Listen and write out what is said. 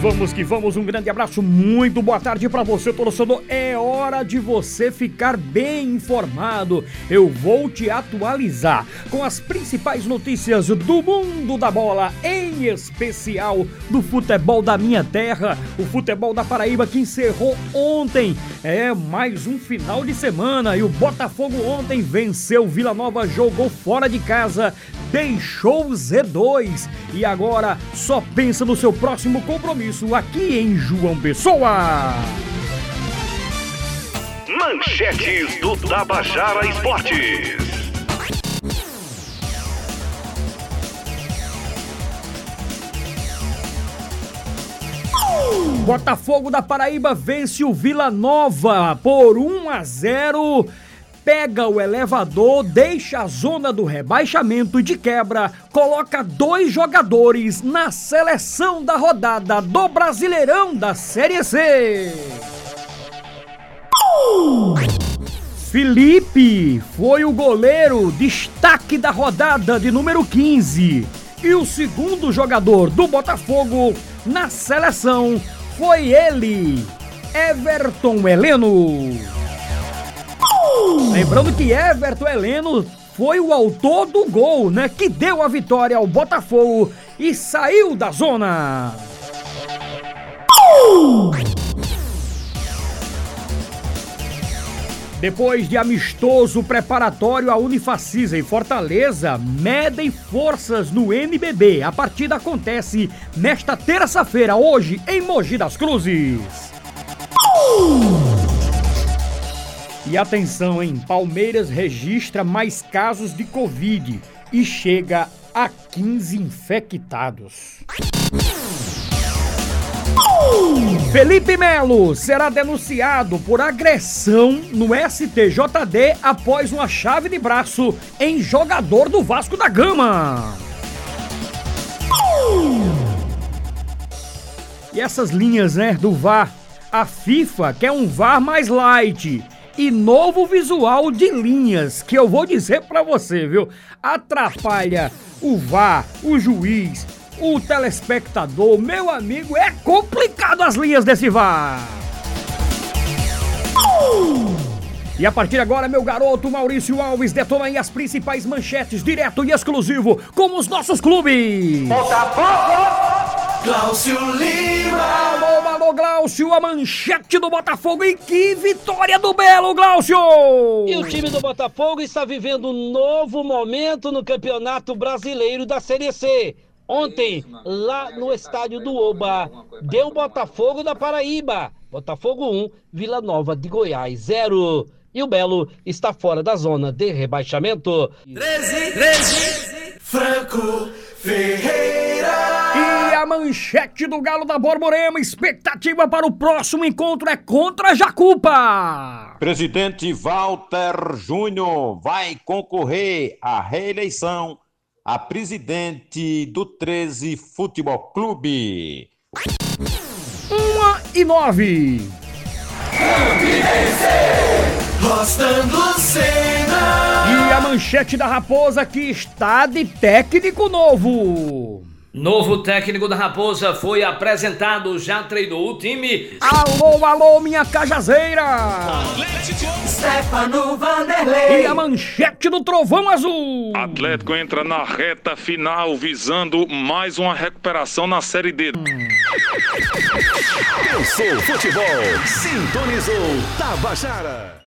vamos que vamos. Um grande abraço, muito boa tarde para você, torcedor. É hora de você ficar bem informado. Eu vou te atualizar com as principais notícias do mundo da bola, em especial do futebol da minha terra, o futebol da Paraíba que encerrou ontem. É mais um final de semana e o Botafogo ontem venceu Vila Nova, jogou fora de casa, deixou Z2 e agora só pensa no seu próximo compromisso aqui em João Pessoa. Manchetes do Tabajara Esportes. Botafogo da Paraíba vence o Vila Nova por 1 a 0 pega o elevador, deixa a zona do rebaixamento de quebra, coloca dois jogadores na seleção da rodada do Brasileirão da Série C. Felipe foi o goleiro destaque da rodada de número 15. E o segundo jogador do Botafogo na seleção foi ele, Everton Heleno. Lembrando que Everton Heleno foi o autor do gol, né? Que deu a vitória ao Botafogo e saiu da zona. Depois de amistoso preparatório, a Unifacisa e Fortaleza medem forças no NBB. A partida acontece nesta terça-feira, hoje, em Mogi das Cruzes. E atenção, hein? Palmeiras registra mais casos de Covid e chega a 15 infectados. Felipe Melo será denunciado por agressão no STJD após uma chave de braço em jogador do Vasco da Gama. E essas linhas, né, do VAR, a FIFA quer um VAR mais light e novo visual de linhas que eu vou dizer para você, viu? Atrapalha o VAR, o juiz, o telespectador, meu amigo, é complicado as linhas desse VAR. E a partir de agora, meu garoto Maurício Alves detona aí as principais manchetes, direto e exclusivo, com os nossos clubes. Botafogo! Glaucio Lima! Alô, alô, Glaucio, a manchete do Botafogo e que vitória do Belo, Glaucio! E o time do Botafogo está vivendo um novo momento no Campeonato Brasileiro da Série C. Ontem, lá no estádio do Oba, deu Botafogo da Paraíba. Botafogo 1, Vila Nova de Goiás 0 e o Belo está fora da zona de rebaixamento. 13, 13, Franco Ferreira. A manchete do Galo da Borborema, expectativa para o próximo encontro é contra Jacupa. Presidente Walter Júnior vai concorrer à reeleição a presidente do 13 Futebol Clube. 1 e 9. Rostando Cena. E a manchete da Raposa que está de técnico novo. Novo técnico da Raposa foi apresentado, já treinou o time. Alô, alô, minha cajazeira! Stefano Vanderlei. E a manchete do Trovão Azul! Atlético entra na reta final visando mais uma recuperação na Série D. Pensou futebol, sintonizou Tabajara.